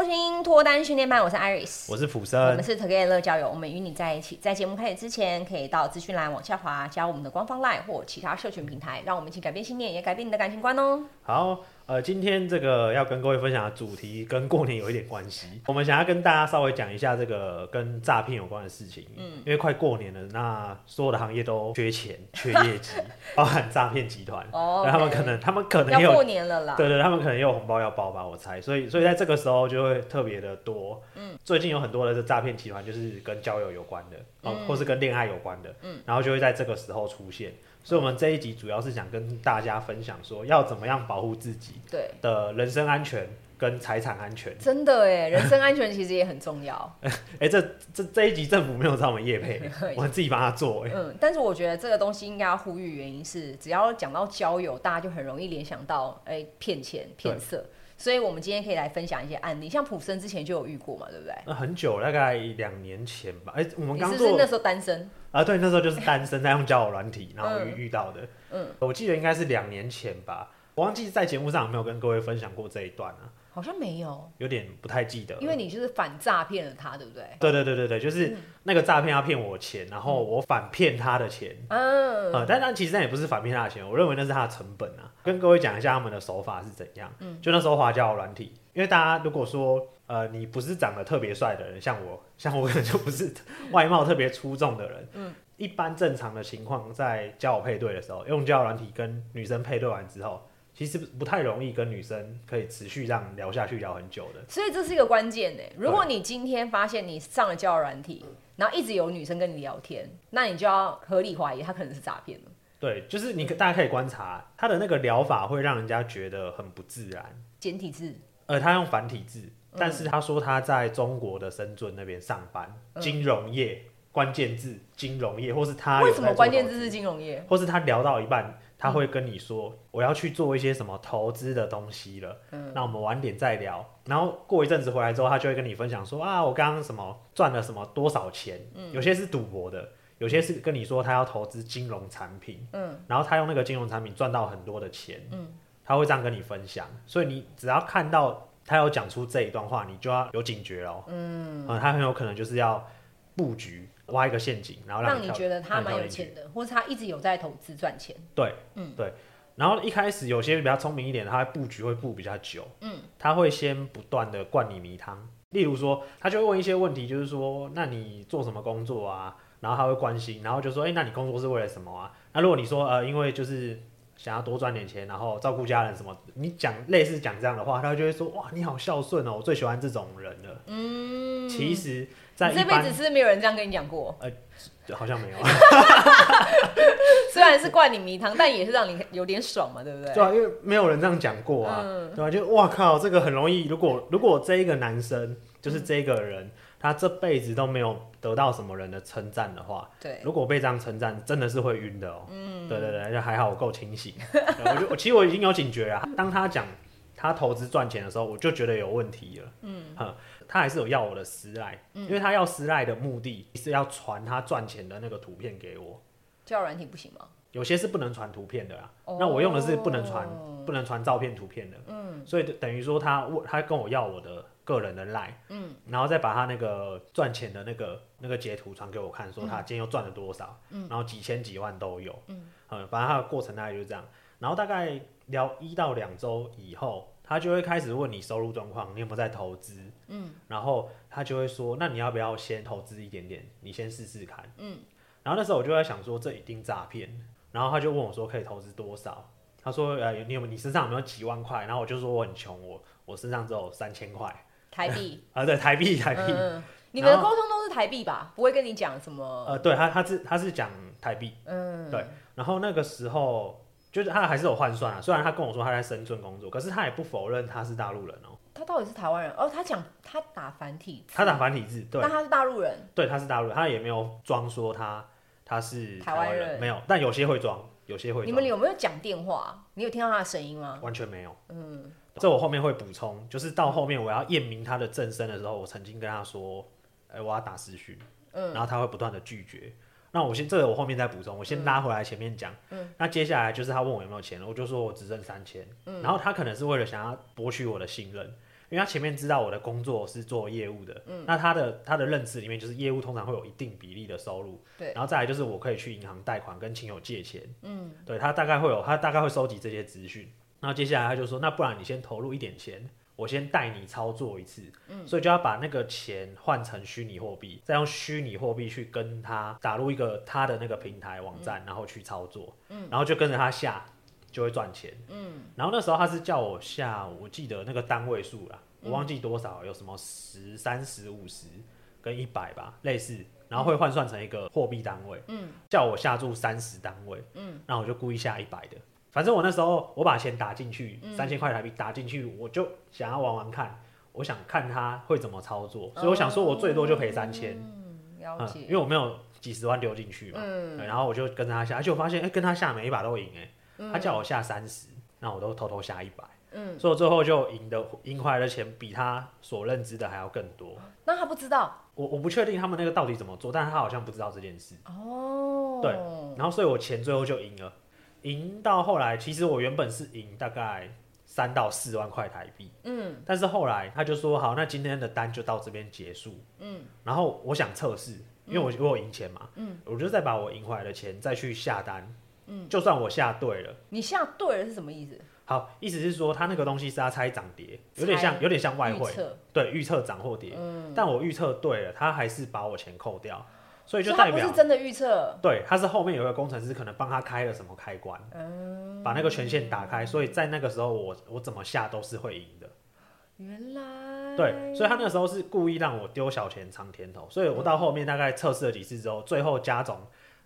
收听脱单训练班，我是 Iris，我是普生，我们是 Together 乐交友，我们与你在一起。在节目开始之前，可以到资讯栏往下滑，加我们的官方 LINE 或其他社群平台，让我们一起改变信念，也改变你的感情观哦。好。呃，今天这个要跟各位分享的主题跟过年有一点关系。我们想要跟大家稍微讲一下这个跟诈骗有关的事情。嗯，因为快过年了，那所有的行业都缺钱、缺业绩，包含诈骗集团。哦。那他们可能，他们可能有要过年了啦。对对，他们可能也有红包要包吧，我猜。所以，所以在这个时候就会特别的多。嗯。最近有很多的这诈骗集团就是跟交友有关的，哦，或是跟恋爱有关的。嗯。然后就会在这个时候出现。所以，我们这一集主要是想跟大家分享，说要怎么样保护自己的人身安全跟财产安全。真的哎，人身安全其实也很重要。哎、欸，这这这一集政府没有找我们业配，我们自己帮他做。嗯，但是我觉得这个东西应该要呼吁，原因是只要讲到交友，大家就很容易联想到哎骗钱骗色。所以，我们今天可以来分享一些案例，像普森之前就有遇过嘛，对不对？那很久，大概两年前吧。哎、欸，我们刚做，那时候单身啊？对，那时候就是单身，在用交友软体，然后遇遇到的。嗯，我记得应该是两年前吧。我忘记在节目上有没有跟各位分享过这一段啊？好像没有，有点不太记得。因为你就是反诈骗了他，对不对？对对对对对，就是那个诈骗要骗我钱，然后我反骗他的钱。嗯，呃、但但其实那也不是反骗他的钱，我认为那是他的成本啊。跟各位讲一下他们的手法是怎样。嗯，就那时候华交友软体，因为大家如果说呃你不是长得特别帅的人，像我，像我可能就不是 外貌特别出众的人。嗯，一般正常的情况，在交友配对的时候，用交友软体跟女生配对完之后。其实不太容易跟女生可以持续这样聊下去，聊很久的。所以这是一个关键呢。如果你今天发现你上了交友软体，然后一直有女生跟你聊天，那你就要合理怀疑她可能是诈骗了。对，就是你大家可以观察他的那个疗法，会让人家觉得很不自然。简体字，呃，他用繁体字，但是他说他在中国的深圳那边上班，嗯、金融业，关键字金融业，或是他为什么关键字是金融业？或是他聊到一半。他会跟你说，我要去做一些什么投资的东西了，嗯，那我们晚点再聊。然后过一阵子回来之后，他就会跟你分享说啊，我刚刚什么赚了什么多少钱，嗯，有些是赌博的，有些是跟你说他要投资金融产品，嗯，然后他用那个金融产品赚到很多的钱，嗯，他会这样跟你分享。所以你只要看到他有讲出这一段话，你就要有警觉哦，嗯，嗯，他很有可能就是要布局。挖一个陷阱，然后让你，觉得他蛮有钱的，或是他一直有在投资赚钱。对，嗯，对。然后一开始有些比较聪明一点的，他布局会布比较久，嗯，他会先不断的灌你迷汤。例如说，他就会问一些问题，就是说，那你做什么工作啊？然后他会关心，然后就说，哎、欸，那你工作是为了什么啊？那如果你说，呃，因为就是想要多赚点钱，然后照顾家人什么，你讲类似讲这样的话，他就会说，哇，你好孝顺哦，我最喜欢这种人了。嗯，其实。在这辈子是没有人这样跟你讲过？呃，好像没有。虽然是灌你迷汤，但也是让你有点爽嘛，对不对？对啊，因为没有人这样讲过啊，嗯、对吧、啊？就哇靠，这个很容易。如果如果这一个男生就是这个人，嗯、他这辈子都没有得到什么人的称赞的话，对，如果被这样称赞，真的是会晕的哦。嗯，对对对，就还好我够清醒。我就我其实我已经有警觉啊，当他讲他投资赚钱的时候，我就觉得有问题了。嗯，他还是有要我的私赖，嗯、因为他要私赖的目的是要传他赚钱的那个图片给我。叫软体不行吗？有些是不能传图片的啊。哦、那我用的是不能传、不能传照片、图片的。嗯。所以等于说他问他跟我要我的个人的赖，嗯，然后再把他那个赚钱的那个那个截图传给我看，说他今天又赚了多少，嗯，然后几千几万都有，嗯，嗯，反正他的过程大概就是这样。然后大概聊一到两周以后。他就会开始问你收入状况，你有没有在投资？嗯，然后他就会说，那你要不要先投资一点点？你先试试看。嗯，然后那时候我就在想说，这一定诈骗。然后他就问我说，可以投资多少？他说，呃，你有你身上有没有几万块？然后我就说我很穷，我我身上只有三千块台币。啊，对，台币台币。嗯，你们的沟通都是台币吧？不会跟你讲什么？呃，对他他是他是讲台币。嗯，对。然后那个时候。就是他还是有换算啊，虽然他跟我说他在深圳工作，可是他也不否认他是大陆人哦、喔。他到底是台湾人？哦，他讲他打繁体字，他打繁体字，对。但他是大陆人，对，他是大陆人，他也没有装说他他是台湾人，人，没有，但有些会装，有些会。你们有没有讲电话？你有听到他的声音吗？完全没有。嗯，这我后面会补充，就是到后面我要验明他的正身的时候，我曾经跟他说，哎、欸，我要打私讯，嗯，然后他会不断的拒绝。那我先，这个我后面再补充，我先拉回来前面讲。嗯，那接下来就是他问我有没有钱了，我就说我只剩三千。嗯，然后他可能是为了想要博取我的信任，因为他前面知道我的工作是做业务的，嗯，那他的他的认知里面就是业务通常会有一定比例的收入，对，然后再来就是我可以去银行贷款跟亲友借钱，嗯，对他大概会有他大概会收集这些资讯，然后接下来他就说，那不然你先投入一点钱，我先带你操作一次，嗯，所以就要把那个钱换成虚拟货币，再用虚拟货币去跟他打入一个他的那个平台网站，嗯，然后去操作，嗯，然后就跟着他下。就会赚钱，嗯，然后那时候他是叫我下，我记得那个单位数啦，我忘记多少，有什么十、三十、五十跟一百吧，类似，然后会换算成一个货币单位，嗯，叫我下注三十单位，嗯，那我就故意下一百的，反正我那时候我把钱打进去，三千块台币打进去，我就想要玩玩看，我想看他会怎么操作，所以我想说我最多就赔三千，嗯，了解，因为我没有几十万丢进去嘛，嗯，然后我就跟着他下，而且我发现，哎，跟他下每一把都赢，哎。他叫我下三十，那我都偷偷下一百，嗯，所以我最后就赢的赢回来的钱比他所认知的还要更多。那他不知道？我我不确定他们那个到底怎么做，但是他好像不知道这件事。哦，对，然后所以我钱最后就赢了，赢到后来，其实我原本是赢大概三到四万块台币，嗯，但是后来他就说好，那今天的单就到这边结束，嗯，然后我想测试，因为我我有赢钱嘛，嗯，我就再把我赢回来的钱再去下单。嗯，就算我下对了，你下对了是什么意思？好，意思是说他那个东西是他猜涨跌，有点像有点像外汇，对，预测涨或跌。嗯，但我预测对了，他还是把我钱扣掉，所以就代表是真的预测。对，他是后面有个工程师可能帮他开了什么开关，嗯，把那个权限打开，所以在那个时候我我怎么下都是会赢的。原来，对，所以他那个时候是故意让我丢小钱尝甜头，所以我到后面大概测试了几次之后，最后加总。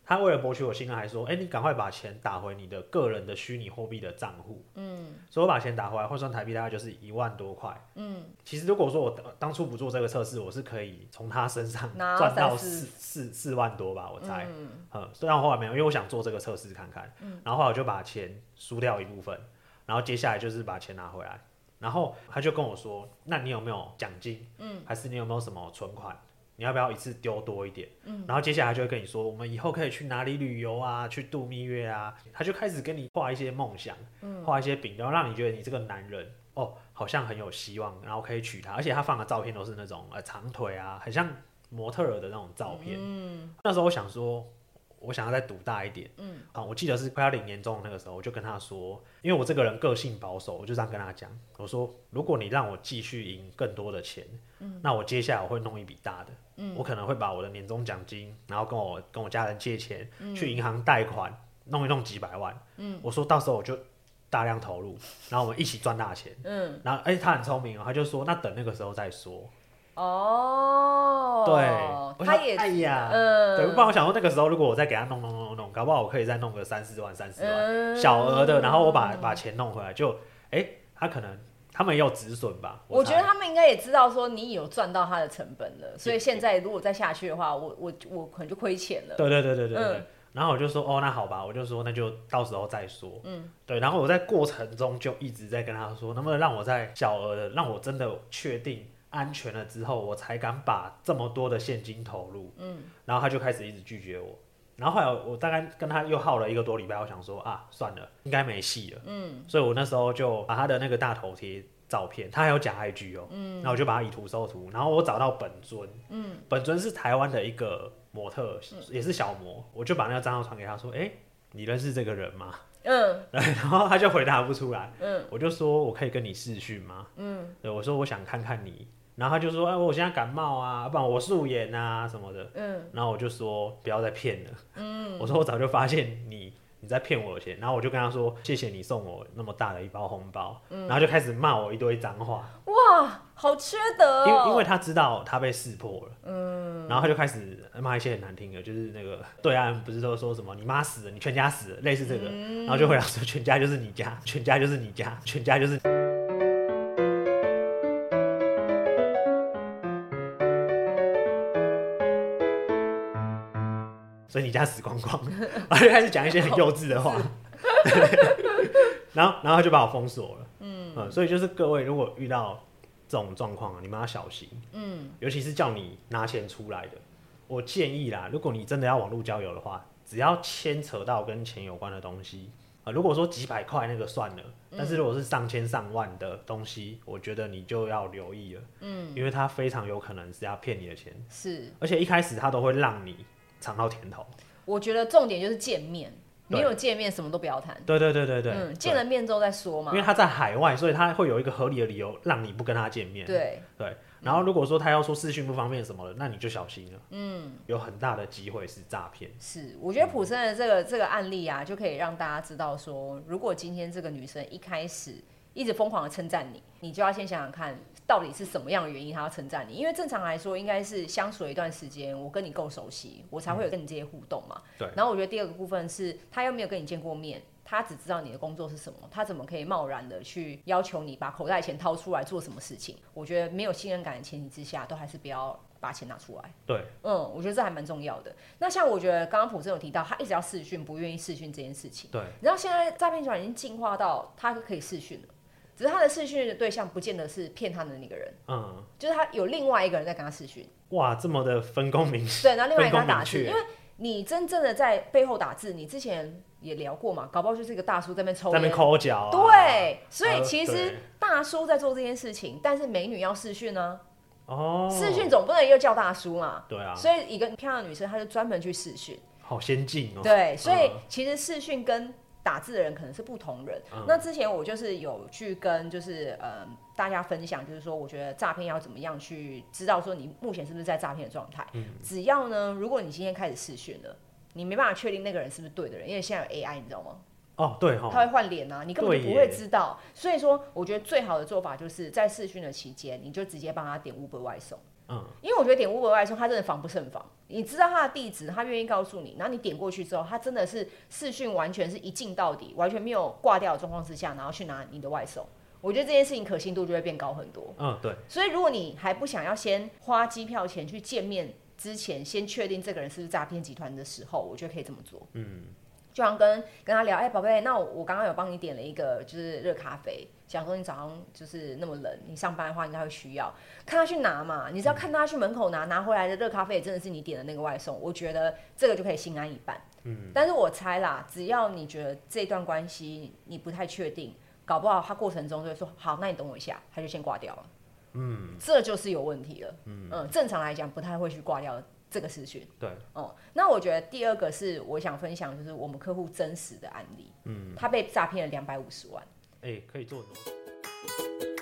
他为了博取我信任，还说：“哎、欸，你赶快把钱打回你的个人的虚拟货币的账户。”嗯，所以我把钱打回来，换算台币大概就是一万多块。嗯，其实如果说我当初不做这个测试，我是可以从他身上赚到四四四万多吧，我猜。嗯，虽然我后来没有，因为我想做这个测试看看。嗯，然后后来我就把钱输掉一部分，然后接下来就是把钱拿回来。然后他就跟我说：“那你有没有奖金？嗯，还是你有没有什么存款？”你要不要一次丢多一点？嗯，然后接下来就会跟你说，我们以后可以去哪里旅游啊，去度蜜月啊。他就开始跟你画一些梦想，嗯，画一些饼，然后让你觉得你这个男人哦，好像很有希望，然后可以娶她。而且他放的照片都是那种呃长腿啊，很像模特儿的那种照片。嗯，那时候我想说。我想要再赌大一点，嗯，啊，我记得是快要领年终的那个时候，我就跟他说，因为我这个人个性保守，我就这样跟他讲，我说，如果你让我继续赢更多的钱，嗯，那我接下来我会弄一笔大的，嗯，我可能会把我的年终奖金，然后跟我跟我家人借钱，嗯，去银行贷款，弄一弄几百万，嗯，我说到时候我就大量投入，然后我们一起赚大钱，嗯，然后哎，欸，他很聪明哦，他就说，那等那个时候再说。哦，对，他也，哎呀，嗯，对，不然我想说那个时候如果我再给他弄弄弄弄，搞不好我可以再弄个三四万、三四万，嗯、小额的，然后我把把钱弄回来，就，哎、欸，他可能他们也有止损吧？我，我觉得他们应该也知道说你有赚到他的成本了，所以现在如果再下去的话，我我我可能就亏钱了。对对对对对对，嗯、然后我就说，哦，那好吧，我就说那就到时候再说。嗯，对，然后我在过程中就一直在跟他说，能不能让我在小额的，让我真的确定。安全了之后，我才敢把这么多的现金投入。嗯，然后他就开始一直拒绝我。然后后来我大概跟他又耗了一个多礼拜，我想说啊，算了，应该没戏了。嗯，所以我那时候就把他的那个大头贴照片，他还有假 IG 哦。嗯，然后我就把他以图搜图，然后我找到本尊。嗯，本尊是台湾的一个模特，也是小模。我就把那个账号传给他说，哎，你认识这个人吗？嗯，然后他就回答不出来。嗯，我就说我可以跟你视讯吗？嗯，对，我说我想看看你。然后他就说：“哎，我现在感冒啊，不然我素颜啊什么的。”嗯，然后我就说：“不要再骗了。”嗯，我说：“我早就发现你你在骗我的钱。”然后我就跟他说：“谢谢你送我那么大的一包红包。”嗯，然后就开始骂我一堆脏话。哇，好缺德哦！因因为他知道他被识破了。嗯，然后他就开始骂一些很难听的，就是那个对岸不是都说什么“你妈死了，你全家死了”类似这个，然后就回答说：“全家就是你家，全家就是你家，全家就是。”所以你家死光光，然后就开始讲一些很幼稚的话，然后然后他就把我封锁了。嗯，嗯，所以就是各位如果遇到这种状况，你们要小心。嗯，尤其是叫你拿钱出来的，我建议啦，如果你真的要网络交友的话，只要牵扯到跟钱有关的东西啊，如果说几百块那个算了，但是如果是上千上万的东西，我觉得你就要留意了，嗯，因为他非常有可能是要骗你的钱，是，而且一开始他都会让你尝到甜头。我觉得重点就是见面。没有见面，什么都不要谈。对对对对对，嗯，见了面之后再说嘛。因为他在海外，所以他会有一个合理的理由让你不跟他见面。对对，然后如果说他要说视讯不方便什么的，那你就小心了。嗯，有很大的机会是诈骗。是，我觉得普森的这个这个案例啊，就可以让大家知道说，如果今天这个女生一开始一直疯狂的称赞你，你就要先想想看。到底是什么样的原因，他要称赞你？因为正常来说，应该是相处了一段时间，我跟你够熟悉，我才会有跟你这些互动嘛。对。然后我觉得第二个部分是，他又没有跟你见过面，他只知道你的工作是什么，他怎么可以贸然的去要求你把口袋钱掏出来做什么事情？我觉得没有信任感的前提之下，都还是不要把钱拿出来。对。嗯，我觉得这还蛮重要的。那像我觉得刚刚普森有提到，他一直要试训，不愿意试训这件事情。对。然后现在诈骗集团已经进化到他可以试训了。只是他的视讯的对象不见得是骗他的那个人，嗯，就是他有另外一个人在跟他视讯。哇，这么的分工明确。对，然后另外一个人打字，因为你真正的在背后打字，你之前也聊过嘛，搞不好就是一个大叔在那边抽，在那边抠脚、啊。对，所以其实大叔在做这件事情，但是美女要视讯呢。哦。视讯总不能又叫大叔嘛。对啊。所以一个漂亮的女生，她就专门去视讯。好先进哦。对，所以其实视讯跟打字的人可能是不同人。嗯、那之前我就是有去跟就是呃大家分享，就是说我觉得诈骗要怎么样去知道说你目前是不是在诈骗的状态。嗯、只要呢，如果你今天开始试训了，你没办法确定那个人是不是对的人，因为现在有 AI，你知道吗？哦，对哈，他会换脸啊，你根本不会知道。所以说，我觉得最好的做法就是在试训的期间，你就直接帮他点 Uber 外送。嗯，因为我觉得点 Uber 外送，他真的防不胜防。你知道他的地址，他愿意告诉你，然后你点过去之后，他真的是视讯完全是一镜到底，完全没有挂掉的状况之下，然后去拿你的外送。我觉得这件事情可信度就会变高很多。嗯，对。所以如果你还不想要先花机票钱去见面之前，先确定这个人是不是诈骗集团的时候，我觉得可以这么做。嗯。就像跟跟他聊，哎、欸，宝贝，那我我刚刚有帮你点了一个就是热咖啡，想说你早上就是那么冷，你上班的话应该会需要，看他去拿嘛，你只要看他去门口拿，拿回来的热咖啡也真的是你点的那个外送，我觉得这个就可以心安一半。嗯，但是我猜啦，只要你觉得这段关系你不太确定，搞不好他过程中就会说，好，那你等我一下，他就先挂掉了。嗯，这就是有问题了。嗯嗯，正常来讲不太会去挂掉的。这个资讯，对，哦，那我觉得第二个是我想分享，就是我们客户真实的案例，嗯，他被诈骗了两百五十万，哎、欸，可以做很多。